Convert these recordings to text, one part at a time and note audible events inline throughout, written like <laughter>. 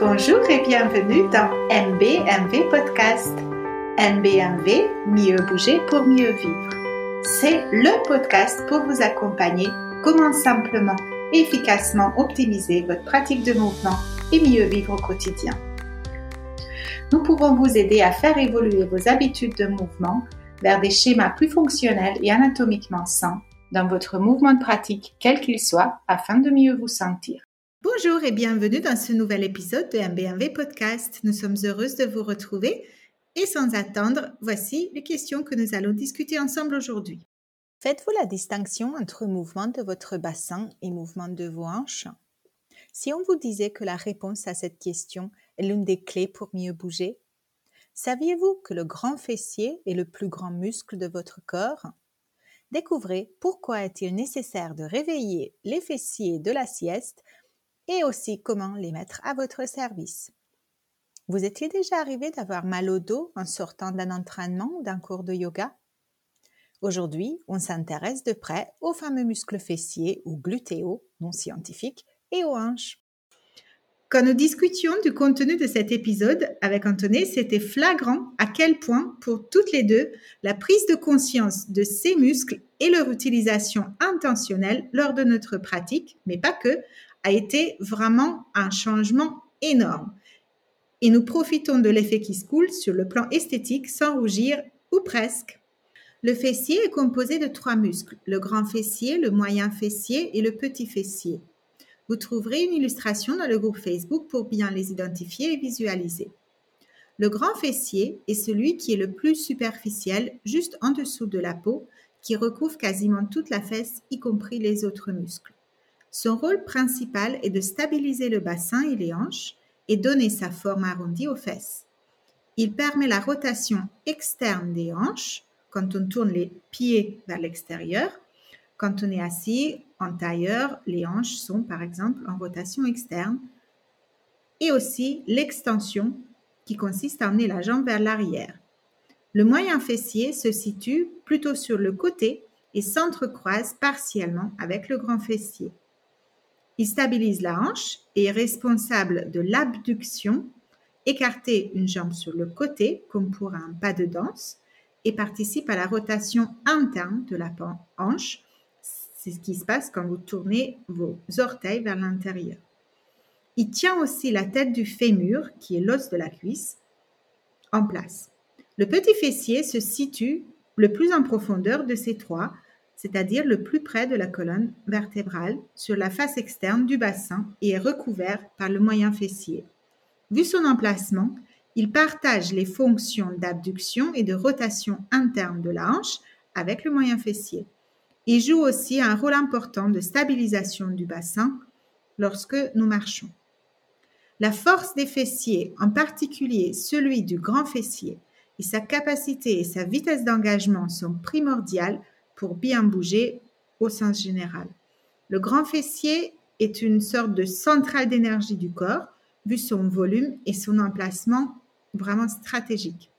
Bonjour et bienvenue dans MBMV Podcast. MBMV, mieux bouger pour mieux vivre. C'est le podcast pour vous accompagner comment simplement et efficacement optimiser votre pratique de mouvement et mieux vivre au quotidien. Nous pouvons vous aider à faire évoluer vos habitudes de mouvement vers des schémas plus fonctionnels et anatomiquement sains dans votre mouvement de pratique, quel qu'il soit, afin de mieux vous sentir. Bonjour et bienvenue dans ce nouvel épisode de MBMV Podcast. Nous sommes heureuses de vous retrouver et sans attendre, voici les questions que nous allons discuter ensemble aujourd'hui. Faites-vous la distinction entre mouvement de votre bassin et mouvement de vos hanches? Si on vous disait que la réponse à cette question est l'une des clés pour mieux bouger, saviez-vous que le grand fessier est le plus grand muscle de votre corps? Découvrez pourquoi est-il nécessaire de réveiller les fessiers de la sieste et aussi comment les mettre à votre service. Vous étiez déjà arrivé d'avoir mal au dos en sortant d'un entraînement ou d'un cours de yoga? Aujourd'hui, on s'intéresse de près aux fameux muscles fessiers ou glutéaux, non scientifiques, et aux hanches. Quand nous discutions du contenu de cet épisode avec Antoné, c'était flagrant à quel point, pour toutes les deux, la prise de conscience de ces muscles et leur utilisation intentionnelle lors de notre pratique, mais pas que, a été vraiment un changement énorme. Et nous profitons de l'effet qui se coule sur le plan esthétique sans rougir ou presque. Le fessier est composé de trois muscles, le grand fessier, le moyen fessier et le petit fessier. Vous trouverez une illustration dans le groupe Facebook pour bien les identifier et visualiser. Le grand fessier est celui qui est le plus superficiel, juste en dessous de la peau, qui recouvre quasiment toute la fesse, y compris les autres muscles. Son rôle principal est de stabiliser le bassin et les hanches et donner sa forme arrondie aux fesses. Il permet la rotation externe des hanches quand on tourne les pieds vers l'extérieur. Quand on est assis en tailleur, les hanches sont par exemple en rotation externe. Et aussi l'extension qui consiste à emmener la jambe vers l'arrière. Le moyen fessier se situe plutôt sur le côté et s'entrecroise partiellement avec le grand fessier. Il stabilise la hanche et est responsable de l'abduction, écarter une jambe sur le côté comme pour un pas de danse et participe à la rotation interne de la hanche. C'est ce qui se passe quand vous tournez vos orteils vers l'intérieur. Il tient aussi la tête du fémur, qui est l'os de la cuisse, en place. Le petit fessier se situe le plus en profondeur de ces trois, c'est-à-dire le plus près de la colonne vertébrale, sur la face externe du bassin et est recouvert par le moyen fessier. Vu son emplacement, il partage les fonctions d'abduction et de rotation interne de la hanche avec le moyen fessier. Il joue aussi un rôle important de stabilisation du bassin lorsque nous marchons. La force des fessiers, en particulier celui du grand fessier, et sa capacité et sa vitesse d'engagement sont primordiales pour bien bouger au sens général. Le grand fessier est une sorte de centrale d'énergie du corps, vu son volume et son emplacement vraiment stratégique.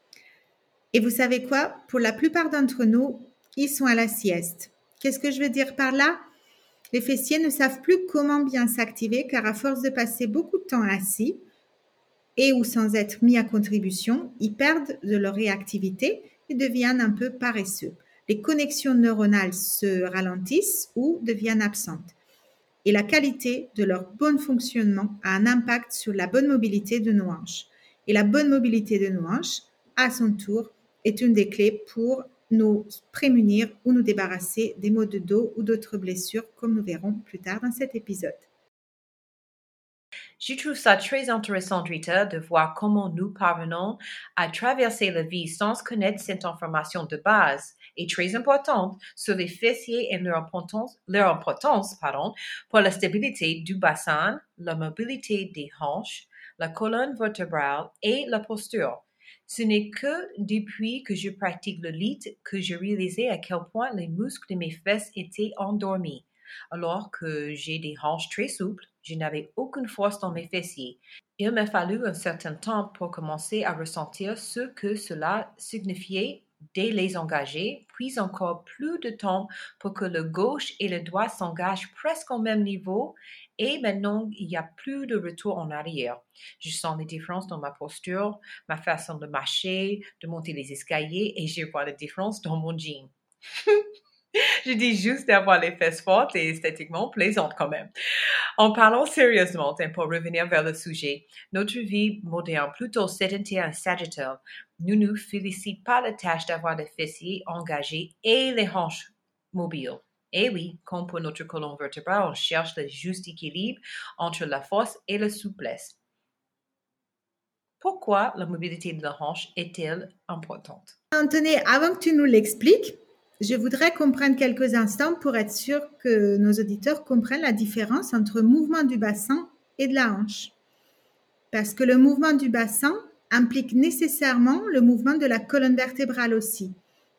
Et vous savez quoi? Pour la plupart d'entre nous, ils sont à la sieste. Qu'est-ce que je veux dire par là? Les fessiers ne savent plus comment bien s'activer car à force de passer beaucoup de temps assis et ou sans être mis à contribution, ils perdent de leur réactivité et deviennent un peu paresseux les connexions neuronales se ralentissent ou deviennent absentes. Et la qualité de leur bon fonctionnement a un impact sur la bonne mobilité de nos hanches. Et la bonne mobilité de nos hanches, à son tour, est une des clés pour nous prémunir ou nous débarrasser des maux de dos ou d'autres blessures, comme nous verrons plus tard dans cet épisode. Je trouve ça très intéressant, Rita, de voir comment nous parvenons à traverser la vie sans connaître cette information de base et très importante sur les fessiers et leur importance, leur importance pardon, pour la stabilité du bassin, la mobilité des hanches, la colonne vertébrale et la posture. Ce n'est que depuis que je pratique le lit que j'ai réalisé à quel point les muscles de mes fesses étaient endormis. Alors que j'ai des hanches très souples, je n'avais aucune force dans mes fessiers. Il m'a fallu un certain temps pour commencer à ressentir ce que cela signifiait désengager, puis encore plus de temps pour que le gauche et le droit s'engagent presque au même niveau et maintenant il n'y a plus de retour en arrière. Je sens les différences dans ma posture, ma façon de marcher, de monter les escaliers et je vois la différence dans mon jean. <laughs> <laughs> je dis juste d'avoir les fesses fortes et esthétiquement plaisantes quand même. En parlant sérieusement, pour revenir vers le sujet, notre vie moderne, plutôt sédentaire et sagittaire, ne nous félicite pas la tâche d'avoir les fessiers engagés et les hanches mobiles. Et oui, comme pour notre colonne vertébrale, on cherche le juste équilibre entre la force et la souplesse. Pourquoi la mobilité de la hanche est-elle importante? Anthony, avant que tu nous l'expliques, je voudrais qu'on prenne quelques instants pour être sûr que nos auditeurs comprennent la différence entre mouvement du bassin et de la hanche. Parce que le mouvement du bassin implique nécessairement le mouvement de la colonne vertébrale aussi.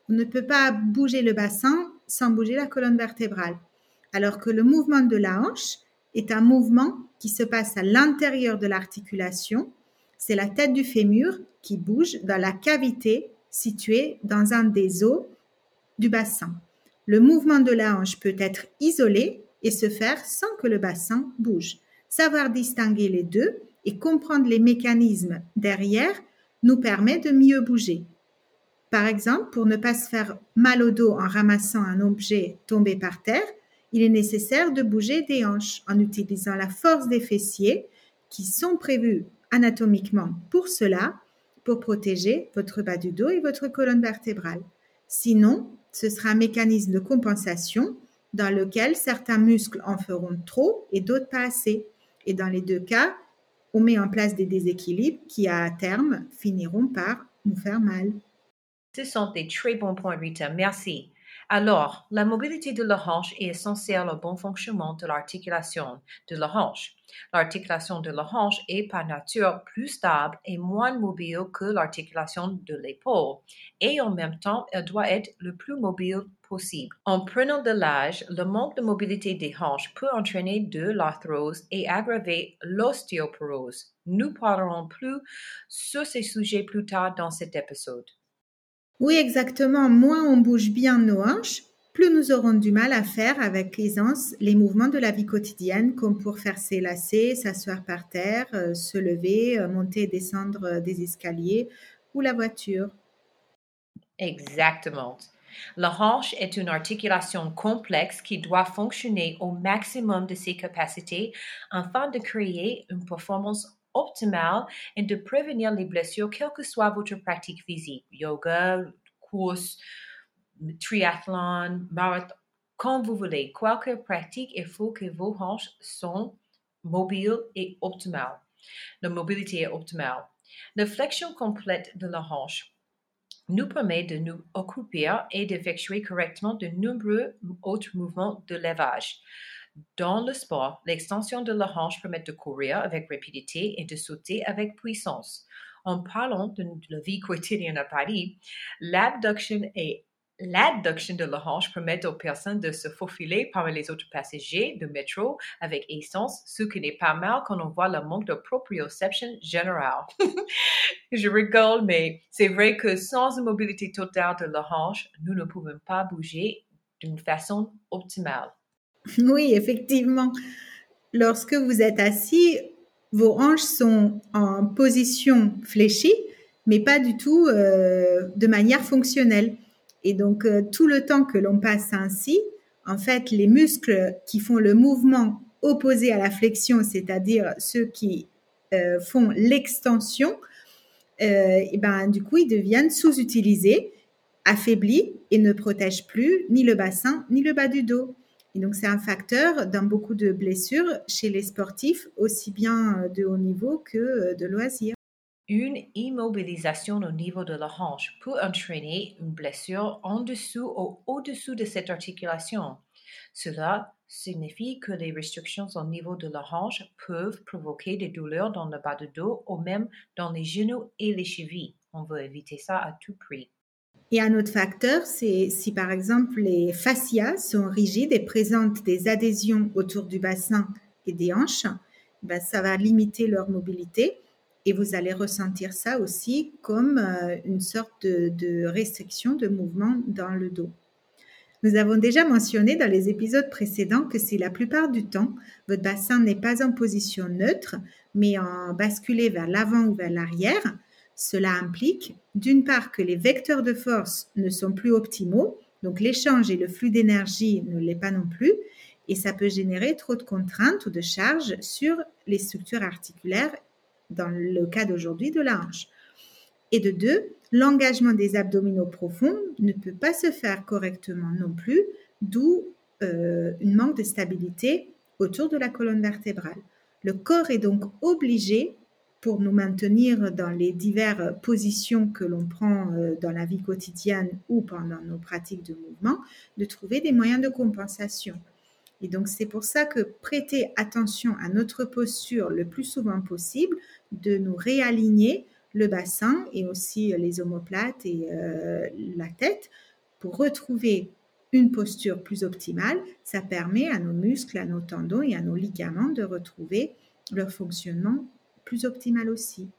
On ne peut pas bouger le bassin sans bouger la colonne vertébrale. Alors que le mouvement de la hanche est un mouvement qui se passe à l'intérieur de l'articulation. C'est la tête du fémur qui bouge dans la cavité située dans un des os bassin. Le mouvement de la hanche peut être isolé et se faire sans que le bassin bouge. Savoir distinguer les deux et comprendre les mécanismes derrière nous permet de mieux bouger. Par exemple, pour ne pas se faire mal au dos en ramassant un objet tombé par terre, il est nécessaire de bouger des hanches en utilisant la force des fessiers qui sont prévus anatomiquement pour cela, pour protéger votre bas du dos et votre colonne vertébrale. Sinon, ce sera un mécanisme de compensation dans lequel certains muscles en feront trop et d'autres pas assez. Et dans les deux cas, on met en place des déséquilibres qui, à terme, finiront par nous faire mal. Ce sont des très bons points, Rita. Merci. Alors, la mobilité de la hanche est essentielle au bon fonctionnement de l'articulation de la hanche. L'articulation de la hanche est par nature plus stable et moins mobile que l'articulation de l'épaule, et en même temps, elle doit être le plus mobile possible. En prenant de l'âge, le manque de mobilité des hanches peut entraîner de l'arthrose et aggraver l'ostéoporose. Nous parlerons plus sur ces sujets plus tard dans cet épisode. Oui, exactement. Moins on bouge bien nos hanches, plus nous aurons du mal à faire avec aisance les mouvements de la vie quotidienne, comme pour faire ses s'asseoir par terre, euh, se lever, euh, monter et descendre euh, des escaliers ou la voiture. Exactement. La hanche est une articulation complexe qui doit fonctionner au maximum de ses capacités afin de créer une performance optimale et de prévenir les blessures, quelle que soit votre pratique physique, yoga, course, triathlon, marathon, comme vous voulez. Quelle pratique, il faut que vos hanches soient mobiles et optimales. La mobilité est optimale. La flexion complète de la hanche nous permet de nous occuper et d'effectuer correctement de nombreux autres mouvements de levage. Dans le sport, l'extension de la hanche permet de courir avec rapidité et de sauter avec puissance. En parlant de la vie quotidienne à Paris, l'abduction et L'adduction de la hanche permet aux personnes de se faufiler parmi les autres passagers de métro avec aisance, ce qui n'est pas mal quand on voit le manque de proprioception générale. <laughs> Je rigole, mais c'est vrai que sans une mobilité totale de la hanche, nous ne pouvons pas bouger d'une façon optimale. <laughs> Oui, effectivement. Lorsque vous êtes assis, vos hanches sont en position fléchie, mais pas du tout euh, de manière fonctionnelle. Et donc, euh, tout le temps que l'on passe ainsi, en fait, les muscles qui font le mouvement opposé à la flexion, c'est-à-dire ceux qui euh, font l'extension, et ben, du coup, ils deviennent sous-utilisés, affaiblis et ne protègent plus ni le bassin ni le bas du dos. Et donc, c'est un facteur dans beaucoup de blessures chez les sportifs, aussi bien de haut niveau que de loisirs. Une immobilisation au niveau de la hanche peut entraîner une blessure en dessous ou au-dessous de cette articulation. Cela signifie que les restrictions au niveau de la hanche peuvent provoquer des douleurs dans le bas du dos ou même dans les genoux et les chevilles. On veut éviter ça à tout prix. Et un autre facteur, c'est si par exemple les fascias sont rigides et présentent des adhésions autour du bassin et des hanches, ben ça va limiter leur mobilité Et vous allez ressentir ça aussi comme euh, une sorte de, restriction de mouvement dans le dos. Nous avons déjà mentionné dans les épisodes précédents que si la plupart du temps, votre bassin n'est pas en position neutre, mais en basculé vers l'avant ou vers l'arrière, cela implique d'une part que les vecteurs de force ne sont plus optimaux, donc l'échange et le flux d'énergie ne l'est pas non plus, et ça peut générer trop de contraintes ou de charges sur les structures articulaires dans le cas d'aujourd'hui de la hanche. Et de deux, l'engagement des abdominaux profonds ne peut pas se faire correctement non plus, d'où euh, une manque de stabilité autour de la colonne vertébrale. Le corps est donc obligé, pour nous maintenir dans les diverses positions que l'on prend euh, dans la vie quotidienne ou pendant nos pratiques de mouvement, de trouver des moyens de compensation. Et donc c'est pour ça que prêter attention à notre posture le plus souvent possible, de nous réaligner le bassin et aussi les omoplates et euh, la tête pour retrouver une posture plus optimale, ça permet à nos muscles, à nos tendons et à nos ligaments de retrouver leur fonctionnement plus optimal aussi.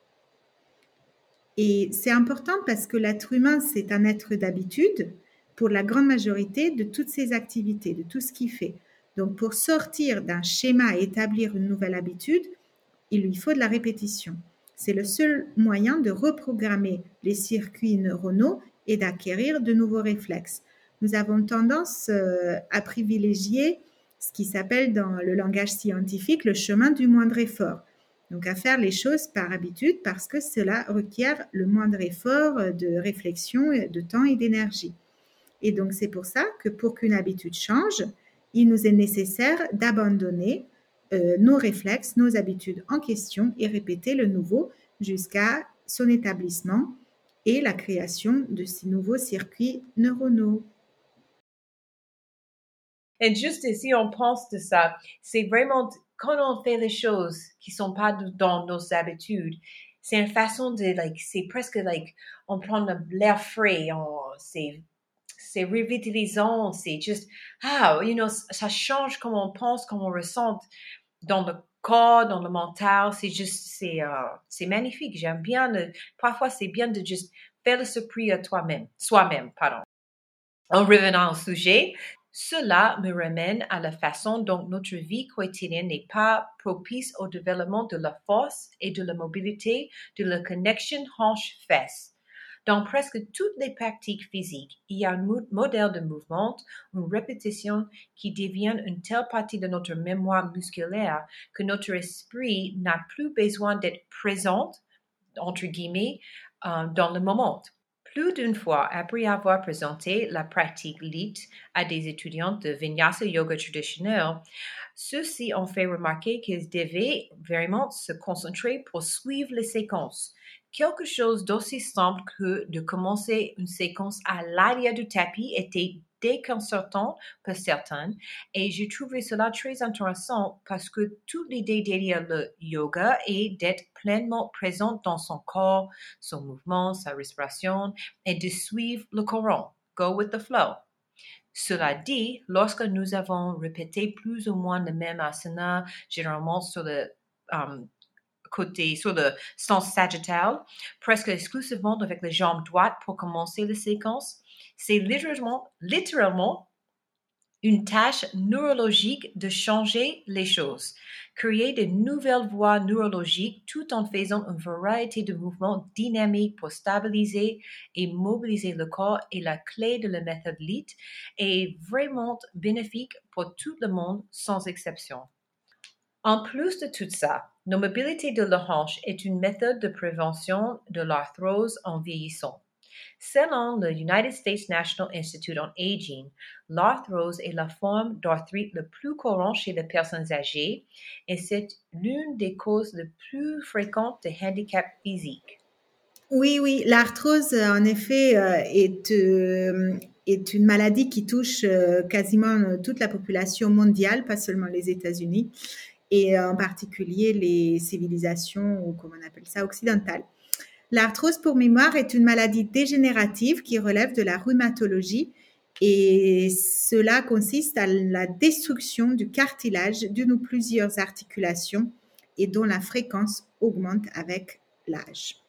Et c'est important parce que l'être humain, c'est un être d'habitude pour la grande majorité de toutes ses activités, de tout ce qu'il fait. Donc pour sortir d'un schéma et établir une nouvelle habitude, il lui faut de la répétition. C'est le seul moyen de reprogrammer les circuits neuronaux et d'acquérir de nouveaux réflexes. Nous avons tendance euh, à privilégier ce qui s'appelle dans le langage scientifique le chemin du moindre effort. Donc à faire les choses par habitude parce que cela requiert le moindre effort de réflexion, de temps et d'énergie. Et donc c'est pour ça que pour qu'une habitude change, il nous est nécessaire d'abandonner euh, nos réflexes, nos habitudes en question et répéter le nouveau jusqu'à son établissement et la création de ces nouveaux circuits neuronaux. Et juste ici, on pense de ça. C'est vraiment quand on fait les choses qui sont pas dans nos habitudes, c'est une façon de, like, c'est presque like, on prend l'air frais, c'est c'est revitalisant, c'est juste, ah, you know, ça change comment on pense, comment on ressent dans le corps, dans le mental, c'est juste, c'est, euh, c'est magnifique. J'aime bien, parfois c'est bien de juste faire le surpris à toi-même, soi-même, pardon. En revenant au sujet, cela me ramène à la façon dont notre vie quotidienne n'est pas propice au développement de la force et de la mobilité de la connection hanche-fesse. Dans presque toutes les pratiques physiques, il y a un modèle de mouvement, une répétition qui devient une telle partie de notre mémoire musculaire que notre esprit n'a plus besoin d'être présent, entre guillemets, euh, dans le moment. Plus d'une fois, après avoir présenté la pratique LIT à des étudiants de Vinyasa Yoga traditionnel, ceux-ci ont fait remarquer qu'ils devaient vraiment se concentrer pour suivre les séquences quelque chose d'aussi simple que de commencer une séquence à l'arrière du tapis était déconcertant pour certains et j'ai trouvé cela très intéressant parce que toute l'idée derrière le yoga est d'être pleinement présent dans son corps, son mouvement, sa respiration et de suivre le courant. Go with the flow. Cela dit, lorsque nous avons répété plus ou moins le même asana, généralement sur le um, côté, sur le sens sagittal, presque exclusivement avec les jambes droites pour commencer la séquence. C'est littéralement, littéralement une tâche neurologique de changer les choses, créer de nouvelles voies neurologiques tout en faisant une variété de mouvements dynamiques pour stabiliser et mobiliser le corps est la clé de la méthode LIT et vraiment bénéfique pour tout le monde sans exception. En plus de tout ça, nos mobilité de la hanche est une méthode de prévention de l'arthrose en vieillissant. Selon le United States National Institute on Aging, l'arthrose est la forme d'arthrite le plus courante chez les personnes âgées et c'est l'une des causes les plus fréquentes de handicap physique. Oui, oui, l'arthrose, en effet, euh, est, euh, est une maladie qui touche euh, quasiment toute la population mondiale, pas seulement les États-Unis et en particulier les civilisations, ou comme on appelle ça, occidentales. L'arthrose pour mémoire est une maladie dégénérative qui relève de la rhumatologie et cela consiste à la destruction du cartilage d'une ou plusieurs articulations et dont la fréquence augmente avec l'âge.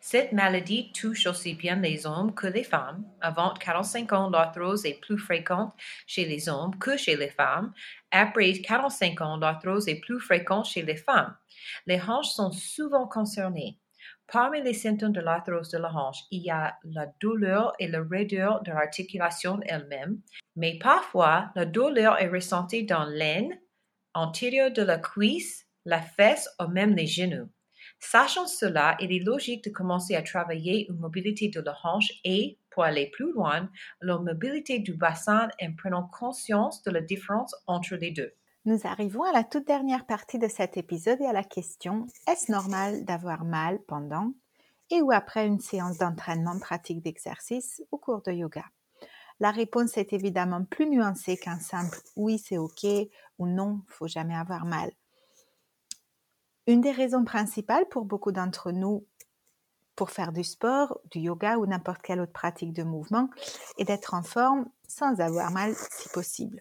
Cette maladie touche aussi bien les hommes que les femmes. Avant 45 ans, l'arthrose est plus fréquente chez les hommes que chez les femmes. Après 45 ans, l'arthrose est plus fréquente chez les femmes. Les hanches sont souvent concernées. Parmi les symptômes de l'arthrose de la hanche, il y a la douleur et la raideur de l'articulation elle-même, mais parfois la douleur est ressentie dans l'aine, antérieure de la cuisse, la fesse ou même les genoux. Sachant cela, il est logique de commencer à travailler une mobilité de la hanche et, pour aller plus loin, la mobilité du bassin en prenant conscience de la différence entre les deux. Nous arrivons à la toute dernière partie de cet épisode et à la question est-ce normal d'avoir mal pendant et ou après une séance d'entraînement pratique d'exercice au cours de yoga? La réponse est évidemment plus nuancée qu'un simple oui c'est ok ou non, faut jamais avoir mal. Une des raisons principales pour beaucoup d'entre nous pour faire du sport, du yoga ou n'importe quelle autre pratique de mouvement est d'être en forme sans avoir mal si possible.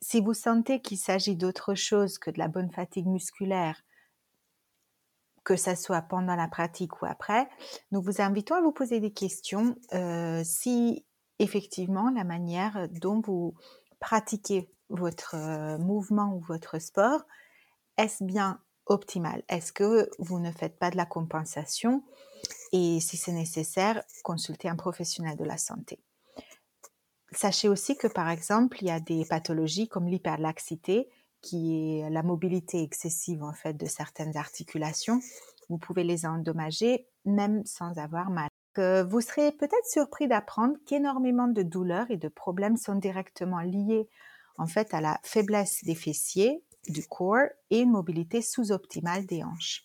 Si vous sentez qu'il s'agit d'autre chose que de la bonne fatigue musculaire, que ce soit pendant la pratique ou après, nous vous invitons à vous poser des questions euh, si effectivement la manière dont vous pratiquez votre euh, mouvement ou votre sport, est-ce bien optimal Est-ce que vous ne faites pas de la compensation? Et si c'est nécessaire, consultez un professionnel de la santé. Sachez aussi que par exemple, il y a des pathologies comme l'hyperlaxité, qui est la mobilité excessive en fait de certaines articulations. Vous pouvez les endommager même sans avoir mal. Vous serez peut-être surpris d'apprendre qu'énormément de douleurs et de problèmes sont directement liés en fait à la faiblesse des fessiers, du corps et une mobilité sous-optimale des hanches.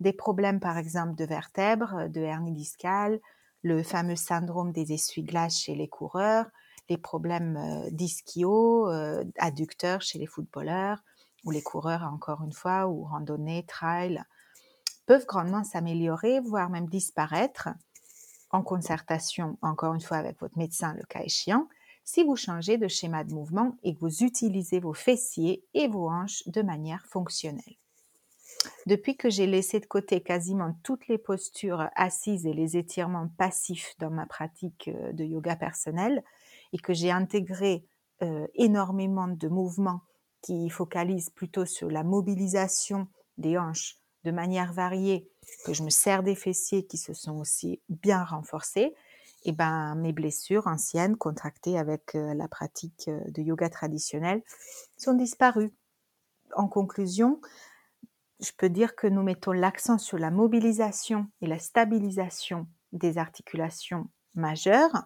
Des problèmes par exemple de vertèbres, de hernie discale, le fameux syndrome des essuie-glaces chez les coureurs, les problèmes euh, d'ischio, euh, adducteurs chez les footballeurs ou les coureurs encore une fois, ou randonnée, trail, peuvent grandement s'améliorer, voire même disparaître en concertation encore une fois avec votre médecin le cas échéant, si vous changez de schéma de mouvement et que vous utilisez vos fessiers et vos hanches de manière fonctionnelle. Depuis que j'ai laissé de côté quasiment toutes les postures assises et les étirements passifs dans ma pratique euh, de yoga personnel, et que j'ai intégré euh, énormément de mouvements qui focalisent plutôt sur la mobilisation des hanches de manière variée, que je me sers des fessiers qui se sont aussi bien renforcés, eh ben mes blessures anciennes contractées avec euh, la pratique euh, de yoga traditionnel sont disparues. En conclusion, je peux dire que nous mettons l'accent sur la mobilisation et la stabilisation des articulations majeures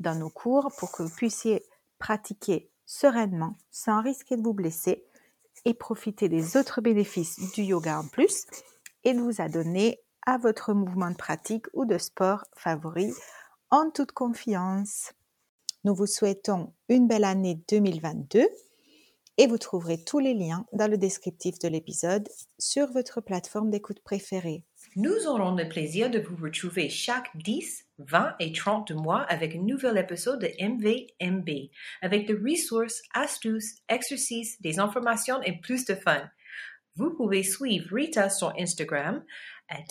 dans nos cours pour que vous puissiez pratiquer sereinement sans risquer de vous blesser et profiter des autres bénéfices du yoga en plus et de vous adonner à votre mouvement de pratique ou de sport favori en toute confiance. Nous vous souhaitons une belle année 2022 et vous trouverez tous les liens dans le descriptif de l'épisode sur votre plateforme d'écoute préférée. Nous aurons le plaisir de vous retrouver chaque 10, 20 et 30 mois avec un nouvel épisode de MVMB, avec des ressources, astuces, exercices, des informations et plus de fun. Vous pouvez suivre Rita sur Instagram at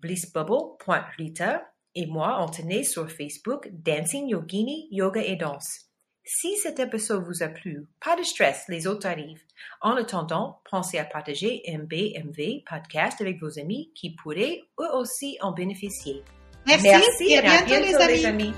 blissbubble.rita et moi, Anthony, sur Facebook Dancing Yogini Yoga et Danse. Si cet épisode vous a plu, pas de stress, les autres arrivent. En attendant, pensez à partager MBMV podcast avec vos amis qui pourraient eux aussi en bénéficier. Merci, et à bientôt, les amis.